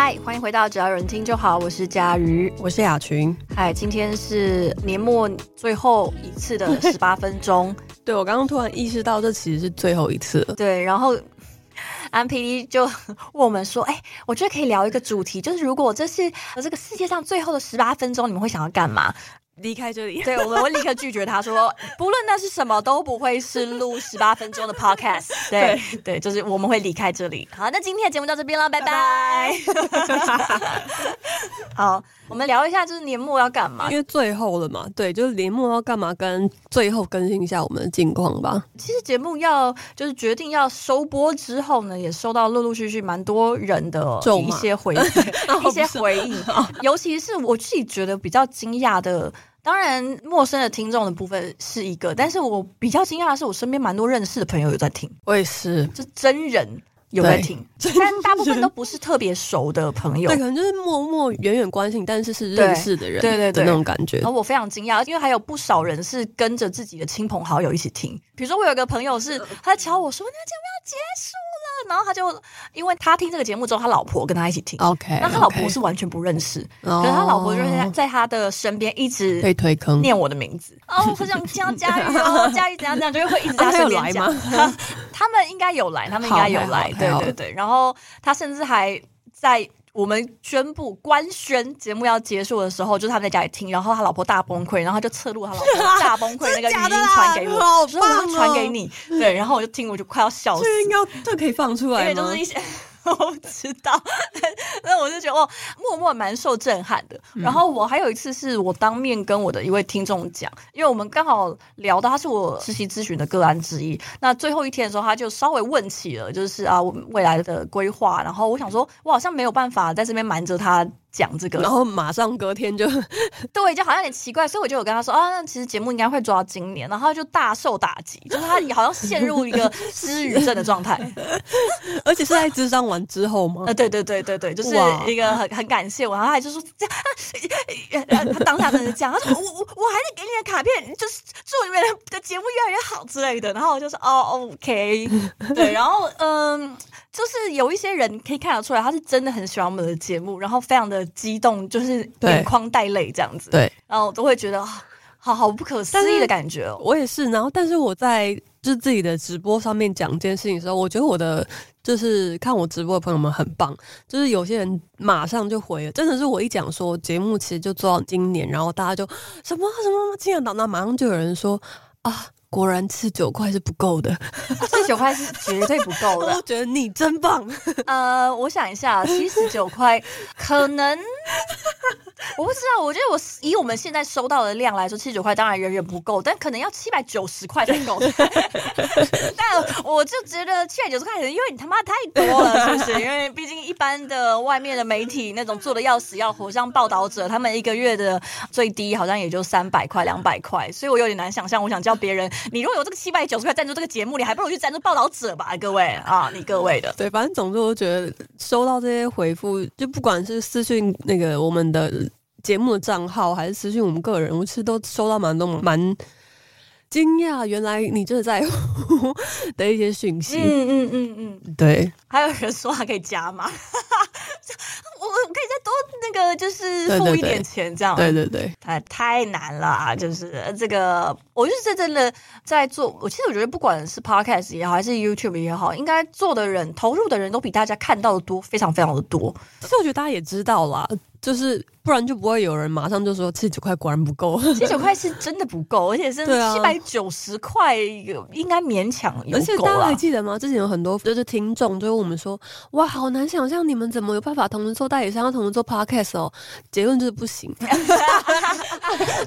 嗨，欢迎回到只要有人听就好，我是佳瑜，我是雅群。嗨，今天是年末最后一次的十八分钟。对，我刚刚突然意识到，这其实是最后一次了。对，然后安 PD 就问我们说：“哎，我觉得可以聊一个主题，就是如果这是这个世界上最后的十八分钟，你们会想要干嘛？”离开这里，对，我们 会立刻拒绝他说，不论那是什么，都不会是录 十八分钟的 podcast。对对，对，就是我们会离开这里。好，那今天的节目到这边了，拜拜。好，我们聊一下，就是年末要干嘛？因为最后了嘛，对，就是年末要干嘛，跟最后更新一下我们的近况吧。其实节目要就是决定要收播之后呢，也收到陆陆续续蛮多人的一些回忆，一些回忆，尤其是我自己觉得比较惊讶的。当然，陌生的听众的部分是一个，但是我比较惊讶的是，我身边蛮多认识的朋友有在听。我也是，就真人有在听，但大部分都不是特别熟的朋友，对，可能就是默默远远关心，但是是认识的人，对对对，那种感觉。然后我非常惊讶，因为还有不少人是跟着自己的亲朋好友一起听。比如说，我有个朋友是，他在敲我说：“那个节目要结束。”然后他就，因为他听这个节目之后，他老婆跟他一起听。OK，那他老婆是完全不认识.可是他老婆就是在在他的身边一直被推坑，念我的名字。哦，我想听到佳瑜哦，佳瑜 怎样怎样，就会一直在他身边讲。他 们应该有来，他们应该有来，对对对。然后他甚至还在。我们宣布官宣节目要结束的时候，就是他们在家里听，然后他老婆大崩溃，然后他就侧录他老婆 大崩溃那个语音传给我，我说我要传给你，对，然后我就听，我就快要笑死。这应该这可以放出来吗？因为就是一些。我不知道，那我就觉得哦，默默蛮受震撼的。然后我还有一次是我当面跟我的一位听众讲，因为我们刚好聊到他是我实习咨询的个案之一。那最后一天的时候，他就稍微问起了，就是啊，我未来的规划。然后我想说，我好像没有办法在这边瞒着他。讲这个，然后马上隔天就 对，就好像有点奇怪，所以我就有跟他说啊，那其实节目应该会做到今年，然后他就大受打击，就是他好像陷入一个失语症的状态，而且是在智商完之后吗？呃，对对对对对，就是一个很很感谢我，然后他就说这样，他当下真的讲，他说我我我还是给你的卡片，就是祝你们的节目越来越好之类的，然后我就说哦，OK，对，然后嗯。就是有一些人可以看得出来，他是真的很喜欢我们的节目，然后非常的激动，就是眼眶带泪这样子。对，然后我都会觉得好好不可思议的感觉哦。我也是，然后但是我在就是自己的直播上面讲这件事情的时候，我觉得我的就是看我直播的朋友们很棒，就是有些人马上就回了，真的是我一讲说节目其实就做到今年，然后大家就什么什么竟然到那马上就有人说啊。果然七十九块是不够的，七十九块是绝对不够的。我觉得你真棒。呃，我想一下，七十九块可能。我不知道，我觉得我以我们现在收到的量来说，七十九块当然远远不够，但可能要七百九十块才够。但我就觉得七百九十块，可能因为你他妈太多了，是不是？因为毕竟一般的外面的媒体那种做的要死要活，像报道者，他们一个月的最低好像也就三百块、两百块，所以我有点难想象。我想叫别人，你如果有这个七百九十块赞助这个节目，你还不如去赞助报道者吧，各位啊，你各位的。对，反正总之我觉得收到这些回复，就不管是私信那个我们的。节目的账号还是私信我们个人，我其实都收到蛮多蛮惊讶，原来你真的在乎 的一些讯息。嗯嗯嗯嗯，对。还有人说还可以加吗，我我可以再多那个，就是付一点钱这样。对对对，太太难了啊！就是这个，我就是真正的在做。我其实我觉得，不管是 Podcast 也好，还是 YouTube 也好，应该做的人、投入的人都比大家看到的多，非常非常的多。其实我觉得大家也知道啦。就是不然就不会有人马上就说七十九块果然不够，七十九块是真的不够，而且是七百九十块应该勉强有。而且大家还记得吗？之前有很多就是听众就问我们说，哇，好难想象你们怎么有办法同时做代理商，同时做 podcast 哦？结论就是不行，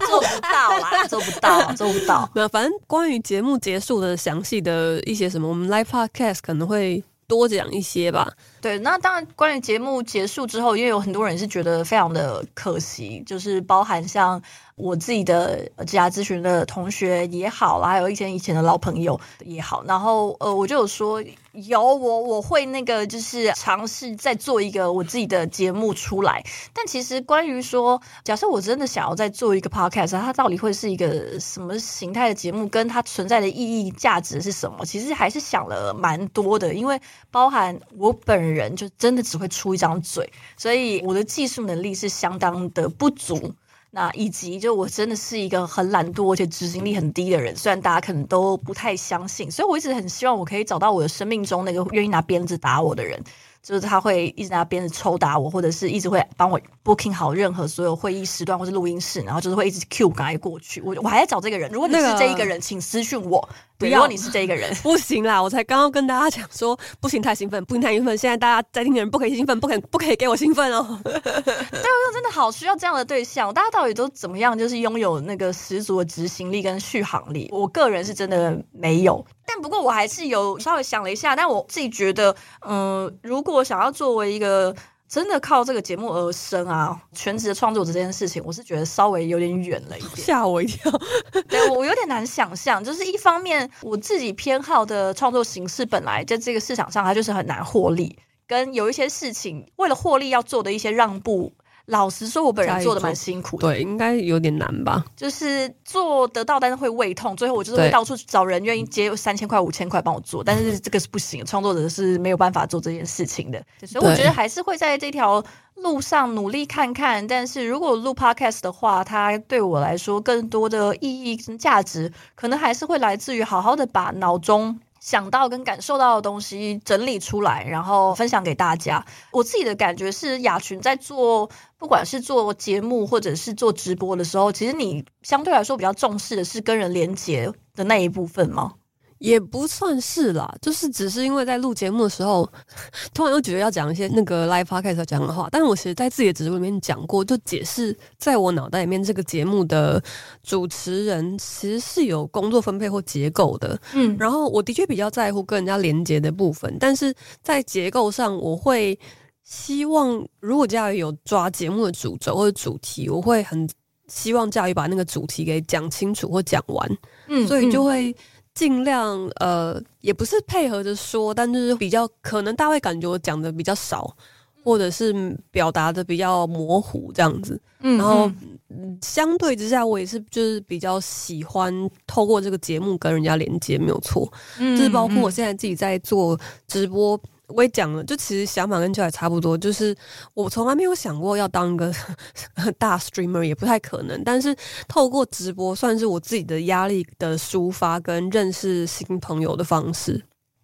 做不到啦，做不到，做不到。没有，反正关于节目结束的详细的一些什么，我们 live podcast 可能会多讲一些吧。对，那当然，关于节目结束之后，因为有很多人是觉得非常的可惜，就是包含像我自己的职涯咨询的同学也好啦，还有一些以前的老朋友也好，然后呃，我就有说有我我会那个就是尝试再做一个我自己的节目出来，但其实关于说，假设我真的想要再做一个 podcast，它到底会是一个什么形态的节目，跟它存在的意义价值是什么？其实还是想了蛮多的，因为包含我本人。人就真的只会出一张嘴，所以我的技术能力是相当的不足。那以及就我真的是一个很懒惰而且执行力很低的人，虽然大家可能都不太相信，所以我一直很希望我可以找到我的生命中那个愿意拿鞭子打我的人。就是他会一直拿鞭子抽打我，或者是一直会帮我 booking 好任何所有会议时段或是录音室，然后就是会一直 cue 赶快过去。我我还在找这个人，如果你是这一个人，那个、请私讯我。对，如果你是这一个人，不行啦！我才刚刚跟大家讲说，不行太兴奋，不行太兴奋。现在大家在听的人不可以兴奋，不可以不可以给我兴奋哦。对，我真的好需要这样的对象。大家到底都怎么样？就是拥有那个十足的执行力跟续航力。我个人是真的没有。但不过我还是有稍微想了一下，但我自己觉得，嗯、呃，如果想要作为一个真的靠这个节目而生啊，全职的创作者这件事情，我是觉得稍微有点远了一点，吓我一跳。对，我有点难想象，就是一方面我自己偏好的创作形式本来在这个市场上它就是很难获利，跟有一些事情为了获利要做的一些让步。老实说，我本人做的蛮辛苦的，对，应该有点难吧。就是做得到，但是会胃痛，最后我就是会到处找人愿意接三千块、五千块帮我做，但是这个是不行，创作者是没有办法做这件事情的。所以我觉得还是会在这条路上努力看看。但是如果录 Podcast 的话，它对我来说更多的意义跟价值，可能还是会来自于好好的把脑中。想到跟感受到的东西整理出来，然后分享给大家。我自己的感觉是，雅群在做，不管是做节目或者是做直播的时候，其实你相对来说比较重视的是跟人连接的那一部分吗？也不算是啦，就是只是因为在录节目的时候，突然又觉得要讲一些那个 live podcast 要讲的话。但是我其实在自己的直播里面讲过，就解释在我脑袋里面这个节目的主持人其实是有工作分配或结构的。嗯，然后我的确比较在乎跟人家连接的部分，但是在结构上，我会希望如果家瑜有抓节目的主轴或者主题，我会很希望家瑜把那个主题给讲清楚或讲完。嗯，所以就会。尽量呃，也不是配合着说，但就是比较可能大家会感觉我讲的比较少，或者是表达的比较模糊这样子。嗯，然后相对之下，我也是就是比较喜欢透过这个节目跟人家连接，没有错。嗯，就是包括我现在自己在做直播。我也讲了，就其实想法跟就还差不多，就是我从来没有想过要当一个 大 streamer，也不太可能。但是透过直播，算是我自己的压力的抒发跟认识新朋友的方式。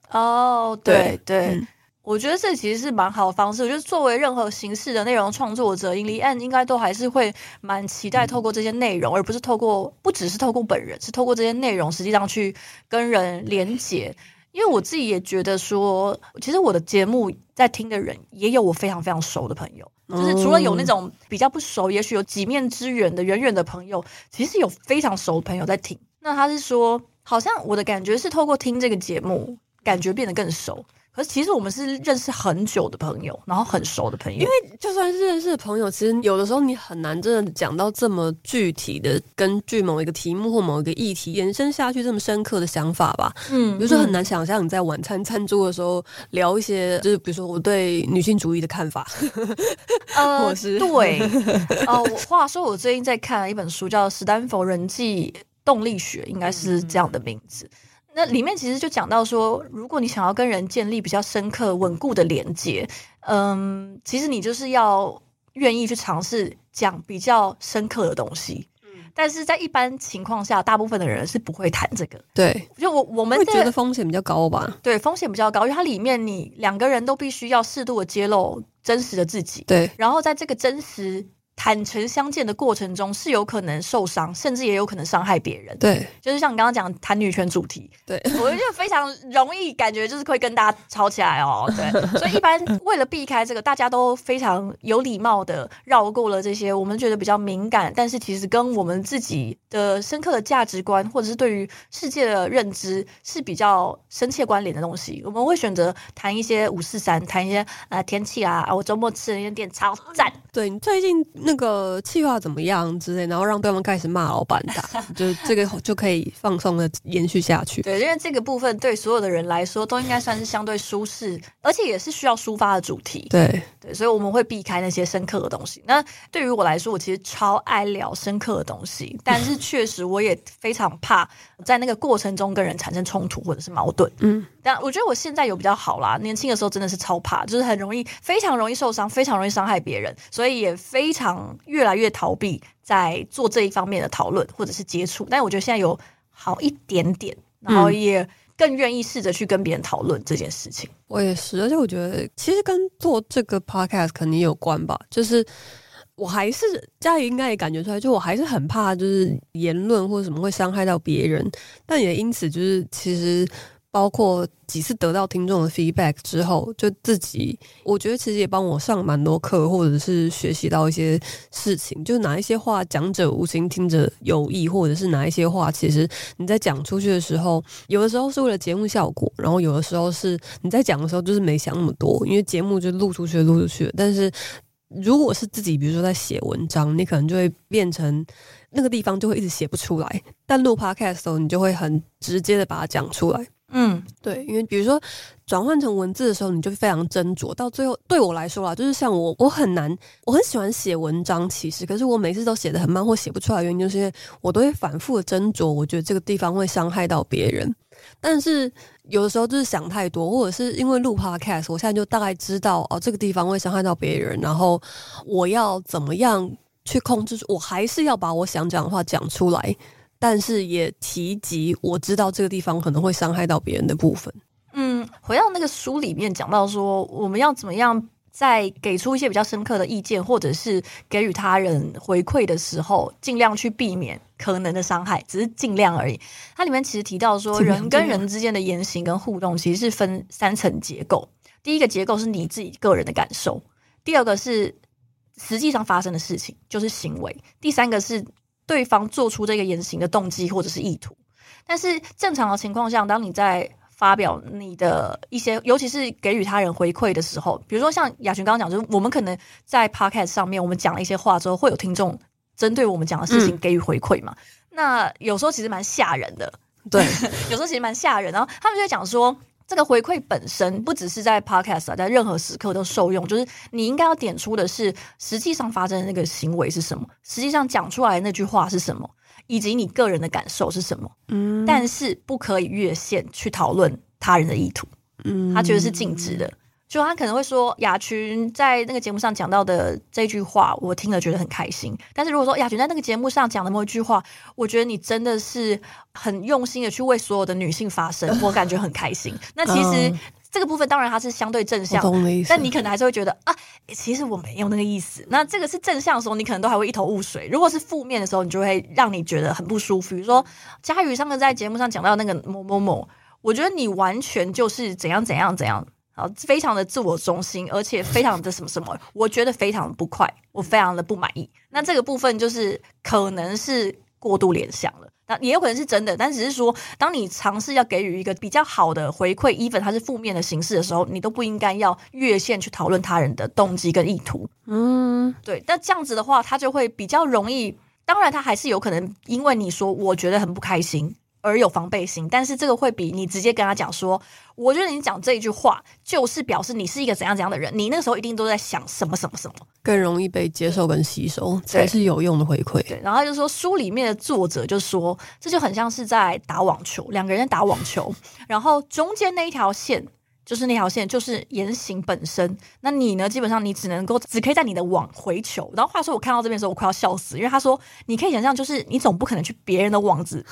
哦，对对，我觉得这其实是蛮好的方式。我觉得作为任何形式的内容创作者，In the end 应该都还是会蛮期待透过这些内容，嗯、而不是透过不只是透过本人，是透过这些内容实际上去跟人连结。因为我自己也觉得说，其实我的节目在听的人也有我非常非常熟的朋友，就是除了有那种比较不熟，也许有几面之缘的远远的朋友，其实有非常熟的朋友在听。那他是说，好像我的感觉是透过听这个节目，感觉变得更熟。可是其实我们是认识很久的朋友，然后很熟的朋友。因为就算是认识的朋友，其实有的时候你很难真的讲到这么具体的，根据某一个题目或某一个议题延伸下去这么深刻的想法吧。嗯，比如说很难想象你在晚餐餐桌的时候聊一些，就是比如说我对女性主义的看法。呃，是对。哦、呃，话说我最近在看一本书，叫《史丹佛人际动力学》，应该是这样的名字。嗯那里面其实就讲到说，如果你想要跟人建立比较深刻、稳固的连接，嗯，其实你就是要愿意去尝试讲比较深刻的东西。嗯，但是在一般情况下，大部分的人是不会谈这个。对，就我我们会觉得风险比较高吧？对，风险比较高，因为它里面你两个人都必须要适度的揭露真实的自己。对，然后在这个真实。坦诚相见的过程中是有可能受伤，甚至也有可能伤害别人。对，就是像你刚刚讲谈女权主题，对，我就非常容易感觉就是会跟大家吵起来哦。对，所以一般为了避开这个，大家都非常有礼貌的绕过了这些我们觉得比较敏感，但是其实跟我们自己的深刻的价值观或者是对于世界的认知是比较深切关联的东西。我们会选择谈一些五四三，谈一些呃天气啊，我周末吃的那间店超赞。对，你最近那个计划怎么样之类，然后让对方开始骂老板打，就这个就可以放松的延续下去。对，因为这个部分对所有的人来说都应该算是相对舒适，而且也是需要抒发的主题。对对，所以我们会避开那些深刻的东西。那对于我来说，我其实超爱聊深刻的东西，但是 确实我也非常怕在那个过程中跟人产生冲突或者是矛盾。嗯，但我觉得我现在有比较好啦，年轻的时候真的是超怕，就是很容易，非常容易受伤，非常容易伤害别人，所以也非常越来越逃避在做这一方面的讨论或者是接触。但我觉得现在有好一点点，然后也更愿意试着去跟别人讨论这件事情。我也是，而且我觉得其实跟做这个 podcast 肯定有关吧。就是我还是家里应该也感觉出来，就我还是很怕，就是言论或者什么会伤害到别人。但也因此，就是其实。包括几次得到听众的 feedback 之后，就自己我觉得其实也帮我上蛮多课，或者是学习到一些事情。就哪一些话讲者无心，听者有意，或者是哪一些话，其实你在讲出去的时候，有的时候是为了节目效果，然后有的时候是你在讲的时候就是没想那么多，因为节目就录出去录出去。但是如果是自己，比如说在写文章，你可能就会变成那个地方就会一直写不出来。但录 podcast 的时候，你就会很直接的把它讲出来。嗯，对，因为比如说转换成文字的时候，你就非常斟酌。到最后，对我来说啦，就是像我，我很难，我很喜欢写文章，其实，可是我每次都写的很慢或写不出来，原因就是因为我都会反复的斟酌。我觉得这个地方会伤害到别人，但是有的时候就是想太多，或者是因为录 podcast，我现在就大概知道哦，这个地方会伤害到别人，然后我要怎么样去控制，我还是要把我想讲的话讲出来。但是也提及我知道这个地方可能会伤害到别人的部分。嗯，回到那个书里面讲到说，我们要怎么样在给出一些比较深刻的意见，或者是给予他人回馈的时候，尽量去避免可能的伤害，只是尽量而已。它里面其实提到说，人跟人之间的言行跟互动其实是分三层结构。第一个结构是你自己个人的感受，第二个是实际上发生的事情，就是行为，第三个是。对方做出这个言行的动机或者是意图，但是正常的情况下，当你在发表你的一些，尤其是给予他人回馈的时候，比如说像雅群刚刚讲，就是我们可能在 podcast 上面，我们讲了一些话之后，会有听众针对我们讲的事情给予回馈嘛？嗯、那有时候其实蛮吓人的，对，有时候其实蛮吓人。然后他们就会讲说。这个回馈本身不只是在 Podcast 啊，在任何时刻都受用。就是你应该要点出的是，实际上发生的那个行为是什么，实际上讲出来的那句话是什么，以及你个人的感受是什么。嗯，但是不可以越线去讨论他人的意图。嗯，他觉得是禁止的。就他可能会说，雅群在那个节目上讲到的这句话，我听了觉得很开心。但是如果说雅群在那个节目上讲的某一句话，我觉得你真的是很用心的 去为所有的女性发声，我感觉很开心。那其实这个部分当然它是相对正向，但你可能还是会觉得啊，其实我没有那个意思。那这个是正向的时候，你可能都还会一头雾水。如果是负面的时候，你就会让你觉得很不舒服。比如说佳宇上次在节目上讲到那个某某某，我觉得你完全就是怎样怎样怎样。啊，非常的自我中心，而且非常的什么什么，我觉得非常的不快，我非常的不满意。那这个部分就是可能是过度联想了，那也有可能是真的，但只是说，当你尝试要给予一个比较好的回馈，even 它是负面的形式的时候，你都不应该要越线去讨论他人的动机跟意图。嗯，对。那这样子的话，他就会比较容易。当然，他还是有可能因为你说我觉得很不开心。而有防备心，但是这个会比你直接跟他讲说，我觉得你讲这一句话就是表示你是一个怎样怎样的人，你那个时候一定都在想什么什么什么，更容易被接受跟吸收，才是有用的回馈。对，对，然后就说书里面的作者就说，这就很像是在打网球，两个人打网球，然后中间那一条线。就是那条线，就是言行本身。那你呢？基本上你只能够只可以在你的网回球。然后话说，我看到这边的时候，我快要笑死，因为他说，你可以想象，就是你总不可能去别人的网子，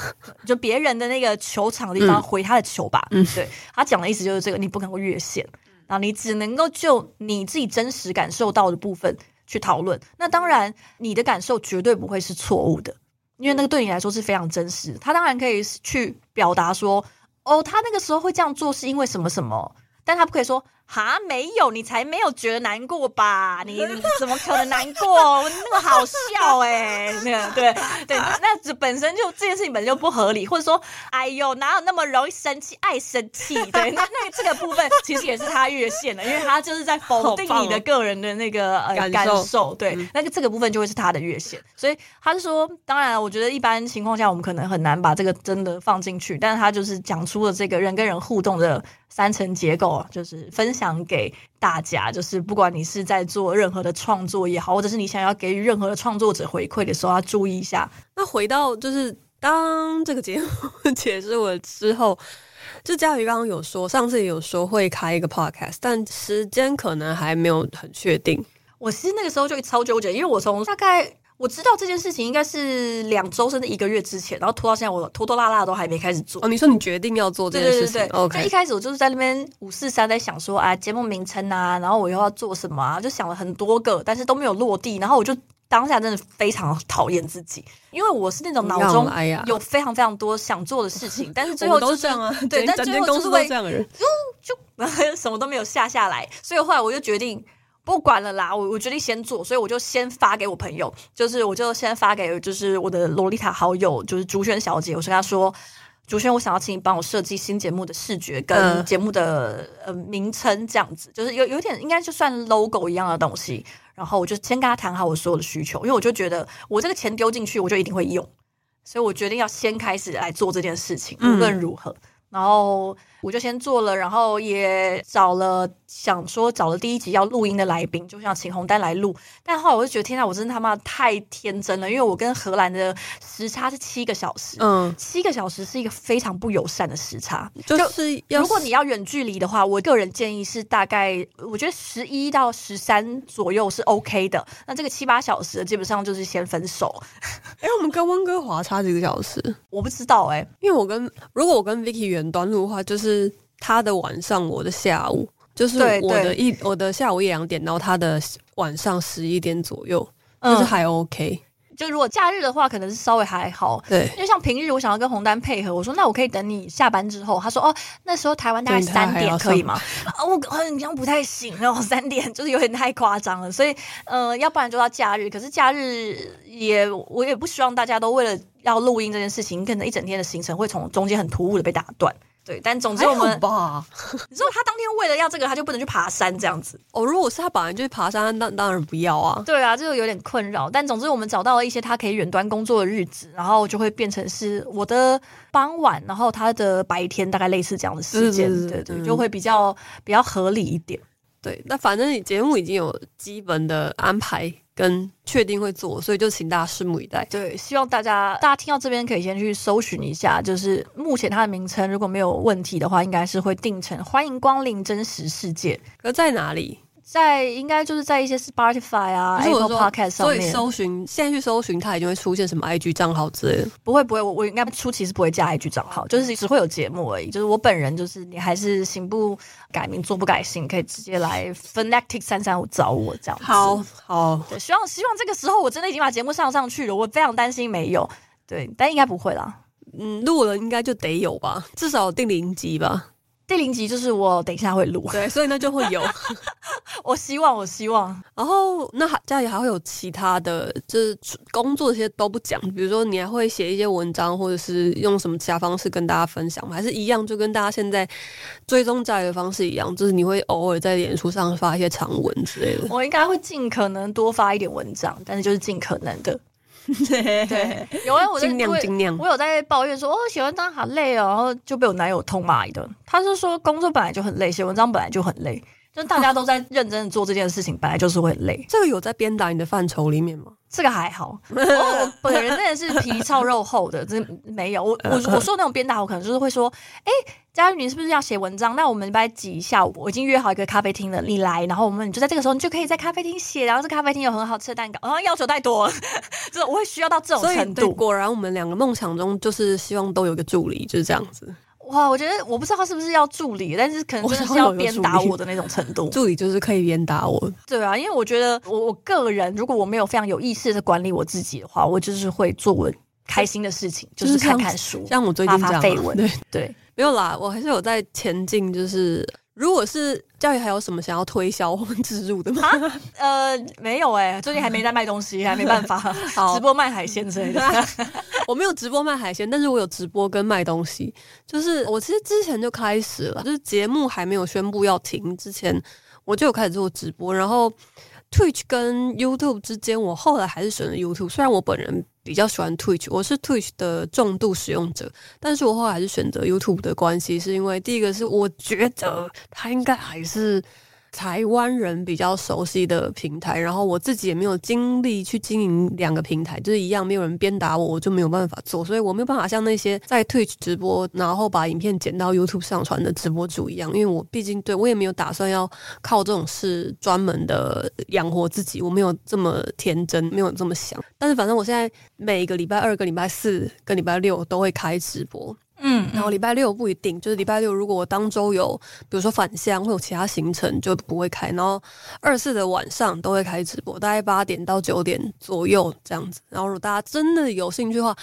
就别人的那个球场的地方回他的球吧？嗯，对。他讲的意思就是这个，你不能够越线，然后你只能够就你自己真实感受到的部分去讨论。那当然，你的感受绝对不会是错误的，因为那个对你来说是非常真实。他当然可以去表达说，哦，他那个时候会这样做是因为什么什么。但他不可以说哈，没有，你才没有觉得难过吧？你 怎么可能难过？那么好笑哎、欸，那个对对，那这本身就这件事情本身就不合理，或者说，哎呦，哪有那么容易生气？爱生气？对，那那这个部分其实也是他越线了，因为他就是在否定你的个人的那个呃感受，感受。对，那个这个部分就会是他的越线。所以他是说，当然，我觉得一般情况下我们可能很难把这个真的放进去，但是他就是讲出了这个人跟人互动的三层结构，就是分。想给大家，就是不管你是在做任何的创作也好，或者是你想要给予任何的创作者回馈的时候，要注意一下。那回到就是当这个节目 结束了之后，就佳宇刚刚有说，上次也有说会开一个 podcast，但时间可能还没有很确定。我其实那个时候就超纠结，因为我从大概。我知道这件事情应该是两周甚至一个月之前，然后拖到现在，我拖拖拉拉都还没开始做。哦，你说你决定要做这件事情？对对对对。OK。一开始我就是在那边五四三在想说，啊，节目名称啊，然后我又要做什么啊，就想了很多个，但是都没有落地。然后我就当下真的非常讨厌自己，因为我是那种脑中有非常非常多想做的事情，但是最后、就是、都是这样啊。对，但最后就是会这样的人，就就 什么都没有下下来。所以后来我就决定。不管了啦，我我决定先做，所以我就先发给我朋友，就是我就先发给就是我的洛丽塔好友，就是竹轩小姐，我是跟她说，竹轩，我想要请你帮我设计新节目的视觉跟节目的呃名称，这样子，就是有有点应该就算 logo 一样的东西，然后我就先跟他谈好我所有的需求，因为我就觉得我这个钱丢进去，我就一定会用，所以我决定要先开始来做这件事情，无论如何。嗯然后我就先做了，然后也找了想说找了第一集要录音的来宾，就想请红丹来录。但后来我就觉得，天呐，我真的他妈太天真了，因为我跟荷兰的时差是七个小时，嗯，七个小时是一个非常不友善的时差。就是如果你要远距离的话，我个人建议是大概，我觉得十一到十三左右是 OK 的。那这个七八小时基本上就是先分手。哎，我们跟温哥华差几个小时？我不知道哎、欸，因为我跟如果我跟 Vicky 远端录的话，就是他的晚上，我的下午，就是我的一我的下午一两点，然后他的晚上十一点左右，就是还 OK。就如果假日的话，可能是稍微还好。对，因为像平日，我想要跟红丹配合，我说那我可以等你下班之后。他说哦，那时候台湾大概三点可以吗？啊，我好像不太行哦，三点就是有点太夸张了。所以呃，要不然就到假日。可是假日也我也不希望大家都为了要录音这件事情，可能一整天的行程会从中间很突兀的被打断。对，但总之我们，吧 你说他当天为了要这个，他就不能去爬山这样子哦。如果是他本来就去爬山，那当然不要啊。对啊，这个有点困扰。但总之我们找到了一些他可以远端工作的日子，然后就会变成是我的傍晚，然后他的白天，大概类似这样的时间，对对，对，就会比较比较合理一点。对，那反正你节目已经有基本的安排。跟确定会做，所以就请大家拭目以待。对，希望大家大家听到这边可以先去搜寻一下，就是目前它的名称如果没有问题的话，应该是会定成“欢迎光临真实世界”。可在哪里？在应该就是在一些 Spotify 啊、Apple Podcast 上面，所以搜寻现在去搜寻，它一定会出现什么 IG 账号之类的。不会不会，我我应该初期是不会加 IG 账号，就是只会有节目而已。就是我本人，就是你还是行不改名，做不改姓，可以直接来 Fanatic 三三五找我这样子。好好，对，希望希望这个时候我真的已经把节目上上去了，我非常担心没有。对，但应该不会啦。嗯，录了应该就得有吧，至少定零集吧。第零集就是我等一下会录，对，所以那就会有。我希望，我希望。然后那还家里还会有其他的，就是工作这些都不讲。比如说你还会写一些文章，或者是用什么其他方式跟大家分享吗？还是一样，就跟大家现在追踪家里的方式一样，就是你会偶尔在脸书上发一些长文之类的。我应该会尽可能多发一点文章，但是就是尽可能的。对，有啊，我尽量尽量。我有在抱怨说，哦，写文章好累哦，然后就被我男友痛骂一顿。他是说，工作本来就很累，写文章本来就很累，就大家都在认真的做这件事情，本来就是会累。这个有在鞭打你的范畴里面吗？这个还好，我，本人真的是皮糙肉厚的，真没有。我 我我说那种鞭打，我可能就是会说，哎，佳玉，你是不是要写文章？那我们来挤一下，我已经约好一个咖啡厅了，你来，然后我们就在这个时候，你就可以在咖啡厅写，然后这咖啡厅有很好吃的蛋糕，然后要求太多了，就是我会需要到这种程度。果然，我们两个梦想中就是希望都有个助理，就是这样子。哇，我觉得我不知道他是不是要助理，但是可能真的是要鞭打我的那种程度。助理就是可以鞭打我。对啊，因为我觉得我我个人，如果我没有非常有意识的管理我自己的话，我就是会做我开心的事情，就是、看看书，像我最近这样、啊、发绯闻。对对，没有啦，我还是有在前进，就是如果是教育，还有什么想要推销或植入的吗？呃，没有哎、欸，最近还没在卖东西，还没办法直播卖海鲜之类的。我没有直播卖海鲜，但是我有直播跟卖东西。就是我其实之前就开始了，就是节目还没有宣布要停之前，我就有开始做直播。然后 Twitch 跟 YouTube 之间，我后来还是选了 YouTube。虽然我本人。比较喜欢 Twitch，我是 Twitch 的重度使用者，但是我后来还是选择 YouTube 的关系，是因为第一个是我觉得它应该还是。台湾人比较熟悉的平台，然后我自己也没有精力去经营两个平台，就是一样没有人鞭打我，我就没有办法做，所以我没有办法像那些在 Twitch 直播，然后把影片剪到 YouTube 上传的直播主一样，因为我毕竟对我也没有打算要靠这种事专门的养活自己，我没有这么天真，没有这么想。但是反正我现在每一个礼拜二、跟礼拜四、跟礼拜六都会开直播。嗯，然后礼拜六不一定，就是礼拜六如果我当周有，比如说返乡或有其他行程，就不会开。然后二四的晚上都会开直播，大概八点到九点左右这样子。然后如果大家真的有兴趣的话，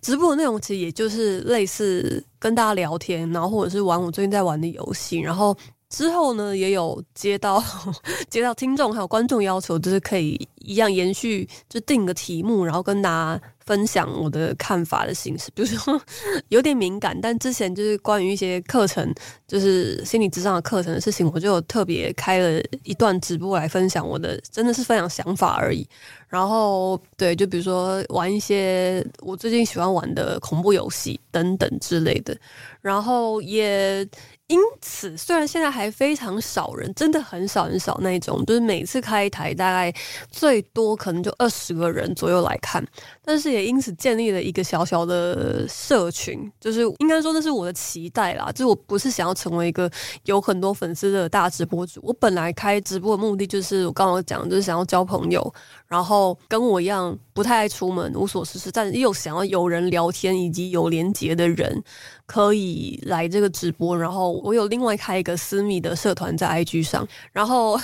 直播的内容其实也就是类似跟大家聊天，然后或者是玩我最近在玩的游戏。然后之后呢，也有接到 接到听众还有观众要求，就是可以一样延续，就定个题目，然后跟大家。分享我的看法的形式，比如说 有点敏感，但之前就是关于一些课程，就是心理咨商的课程的事情，我就特别开了一段直播来分享我的，真的是分享想法而已。然后对，就比如说玩一些我最近喜欢玩的恐怖游戏等等之类的，然后也。因此，虽然现在还非常少人，真的很少很少那种，就是每次开一台大概最多可能就二十个人左右来看，但是也因此建立了一个小小的社群，就是应该说那是我的期待啦。就是我不是想要成为一个有很多粉丝的大直播主，我本来开直播的目的就是我刚刚讲，就是想要交朋友，然后跟我一样不太爱出门、无所事事，但又想要有人聊天以及有连结的人。可以来这个直播，然后我有另外开一个私密的社团在 IG 上，然后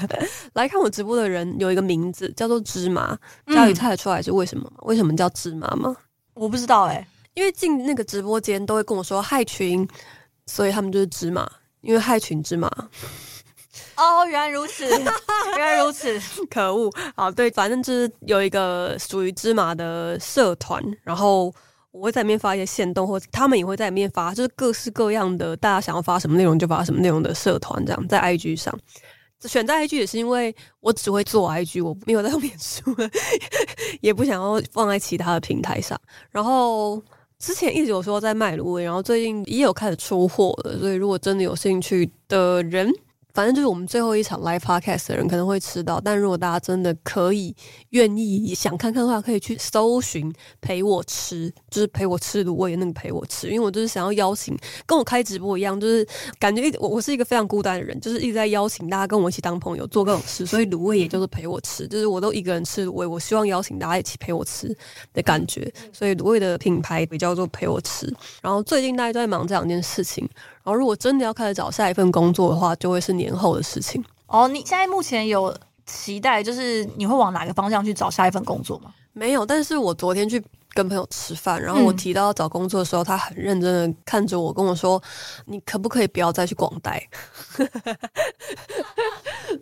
来看我直播的人有一个名字叫做芝麻，家瑜猜得出来是为什么吗？为什么叫芝麻吗？我不知道哎、欸，因为进那个直播间都会跟我说害群，所以他们就是芝麻，因为害群之马。哦，原来如此，原来如此，可恶！好，对，反正就是有一个属于芝麻的社团，然后。我会在里面发一些线动，或者他们也会在里面发，就是各式各样的，大家想要发什么内容就发什么内容的社团，这样在 IG 上。选在 IG 也是因为我只会做 IG，我没有在用脸书，也不想要放在其他的平台上。然后之前一直有说在卖卤味，然后最近也有开始出货了，所以如果真的有兴趣的人。反正就是我们最后一场 live podcast 的人可能会吃到，但如果大家真的可以愿意想看看的话，可以去搜寻陪我吃，就是陪我吃卤味那个陪我吃，因为我就是想要邀请跟我开直播一样，就是感觉一我我是一个非常孤单的人，就是一直在邀请大家跟我一起当朋友做各种事，所以卤味也就是陪我吃，就是我都一个人吃卤味，我希望邀请大家一起陪我吃的感觉，所以卤味的品牌也叫做陪我吃。然后最近大家都在忙这两件事情。然后，如果真的要开始找下一份工作的话，就会是年后的事情。哦，你现在目前有期待，就是你会往哪个方向去找下一份工作吗？没有，但是我昨天去跟朋友吃饭，然后我提到找工作的时候，嗯、他很认真的看着我，跟我说：“你可不可以不要再去广代？”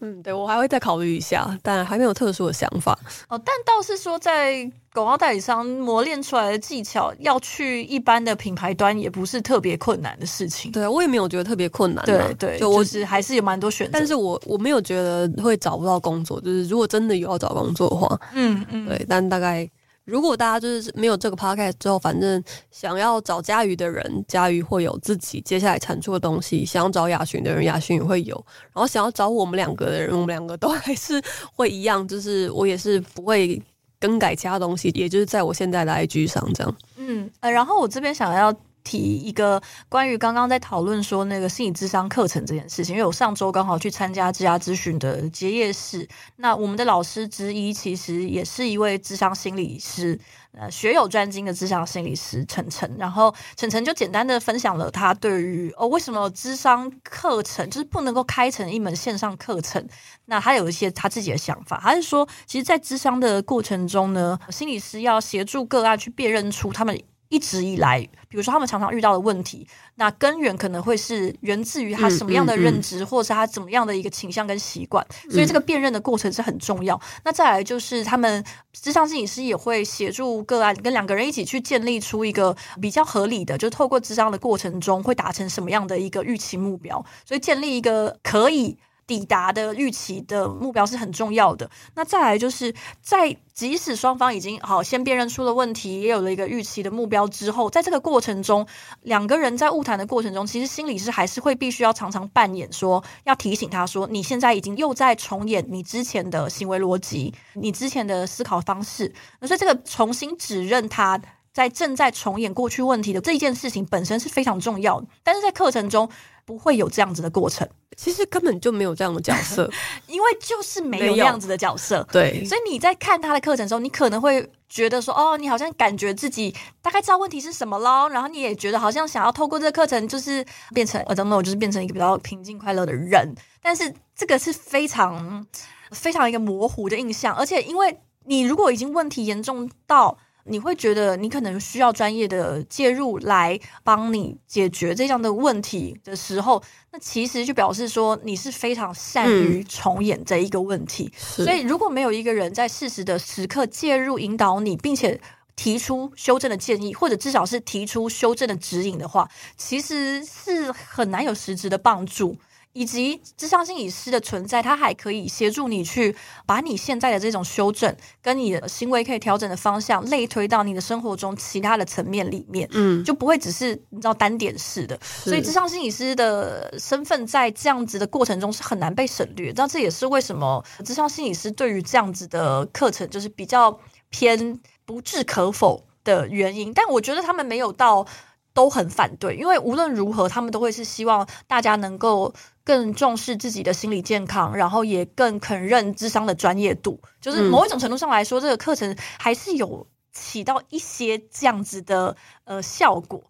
嗯，对，我还会再考虑一下，但还没有特殊的想法。哦，但倒是说在。广告代理商磨练出来的技巧，要去一般的品牌端也不是特别困难的事情。对，我也没有觉得特别困难。对对，就我是还是有蛮多选择。但是我我没有觉得会找不到工作，就是如果真的有要找工作的话，嗯嗯，对。但大概如果大家就是没有这个 podcast 之后，反正想要找佳瑜的人，佳瑜会有自己接下来产出的东西；想要找雅寻的人，雅寻也会有。然后想要找我们两个的人，我们两个都还是会一样，就是我也是不会。更改其他东西，也就是在我现在的 IG 上这样。嗯，呃，然后我这边想要提一个关于刚刚在讨论说那个心理智商课程这件事情，因为我上周刚好去参加职涯咨询的结业式，那我们的老师之一其实也是一位智商心理师。呃，学有专精的智商心理师晨晨，然后晨晨就简单的分享了他对于哦，为什么智商课程就是不能够开成一门线上课程，那他有一些他自己的想法，他是说，其实，在智商的过程中呢，心理师要协助个案去辨认出他们一直以来，比如说他们常常遇到的问题，那根源可能会是源自于他什么样的认知，嗯嗯嗯、或者是他怎么样的一个倾向跟习惯，所以这个辨认的过程是很重要。嗯、那再来就是他们智商心理师也会协助个案跟两个人一起去建立出一个比较合理的，就是透过智商的过程中会达成什么样的一个预期目标，所以建立一个可以。抵达的预期的目标是很重要的。那再来就是在即使双方已经好先辨认出了问题，也有了一个预期的目标之后，在这个过程中，两个人在晤谈的过程中，其实心理师还是会必须要常常扮演说，要提醒他说，你现在已经又在重演你之前的行为逻辑，你之前的思考方式。那所以这个重新指认他在正在重演过去问题的这一件事情本身是非常重要的，但是在课程中不会有这样子的过程。其实根本就没有这样的角色，因为就是没有这样子的角色。对，所以你在看他的课程的时候，你可能会觉得说，哦，你好像感觉自己大概知道问题是什么喽，然后你也觉得好像想要透过这个课程，就是变成，I don't know，就是变成一个比较平静快乐的人。但是这个是非常非常一个模糊的印象，而且因为你如果已经问题严重到。你会觉得你可能需要专业的介入来帮你解决这样的问题的时候，那其实就表示说你是非常善于重演这一个问题。嗯、所以如果没有一个人在适时的时刻介入引导你，并且提出修正的建议，或者至少是提出修正的指引的话，其实是很难有实质的帮助。以及智商心理师的存在，它还可以协助你去把你现在的这种修正跟你的行为可以调整的方向类推到你的生活中其他的层面里面，嗯，就不会只是你知道单点式的。所以智商心理师的身份在这样子的过程中是很难被省略。那这也是为什么智商心理师对于这样子的课程就是比较偏不置可否的原因。但我觉得他们没有到都很反对，因为无论如何，他们都会是希望大家能够。更重视自己的心理健康，然后也更肯认智商的专业度。就是某一种程度上来说，嗯、这个课程还是有起到一些这样子的呃效果。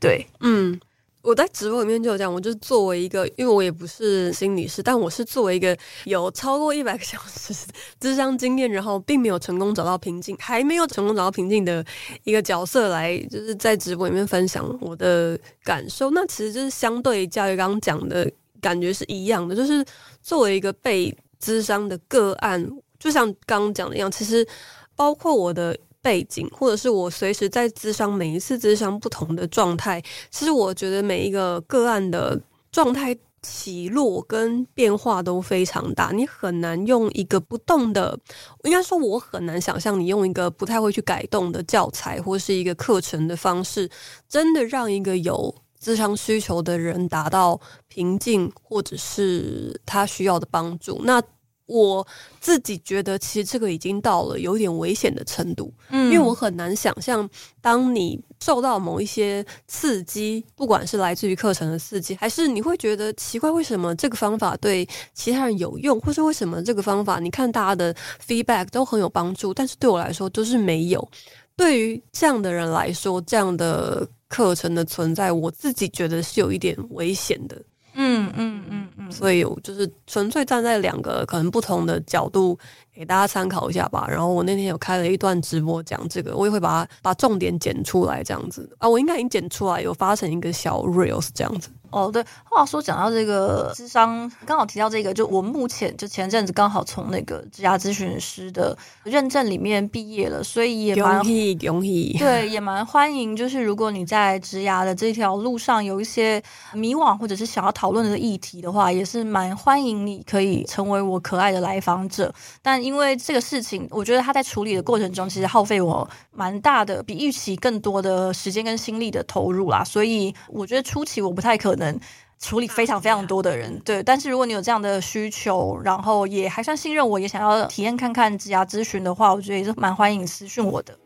对，嗯，我在直播里面就有讲，我就是作为一个，因为我也不是心理师，但我是作为一个有超过一百个小时智商经验，然后并没有成功找到平静，还没有成功找到平静的一个角色来，就是在直播里面分享我的感受。那其实就是相对教育刚刚讲的。感觉是一样的，就是作为一个被咨商的个案，就像刚刚讲的一样，其实包括我的背景，或者是我随时在咨商每一次咨商不同的状态，其实我觉得每一个个案的状态起落跟变化都非常大，你很难用一个不动的，应该说我很难想象你用一个不太会去改动的教材或是一个课程的方式，真的让一个有。咨商需求的人达到平静，或者是他需要的帮助。那我自己觉得，其实这个已经到了有点危险的程度。嗯，因为我很难想象，当你受到某一些刺激，不管是来自于课程的刺激，还是你会觉得奇怪，为什么这个方法对其他人有用，或是为什么这个方法，你看大家的 feedback 都很有帮助，但是对我来说都是没有。对于这样的人来说，这样的。课程的存在，我自己觉得是有一点危险的。嗯嗯嗯嗯，所以我就是纯粹站在两个可能不同的角度给大家参考一下吧。然后我那天有开了一段直播讲这个，我也会把它把重点剪出来这样子啊，我应该已经剪出来，有发成一个小 reels 这样子。哦，对，话说讲到这个智商，刚好提到这个，就我目前就前阵子刚好从那个职涯咨询师的认证里面毕业了，所以也蛮恭喜恭喜，对，也蛮欢迎。就是如果你在职涯的这条路上有一些迷惘，或者是想要讨论的议题的话，也是蛮欢迎你可以成为我可爱的来访者。但因为这个事情，我觉得他在处理的过程中，其实耗费我蛮大的，比预期更多的时间跟心力的投入啦，所以我觉得初期我不太可能。能处理非常非常多的人，对。但是如果你有这样的需求，然后也还算信任我，也想要体验看看职涯咨询的话，我觉得也是蛮欢迎私讯我的。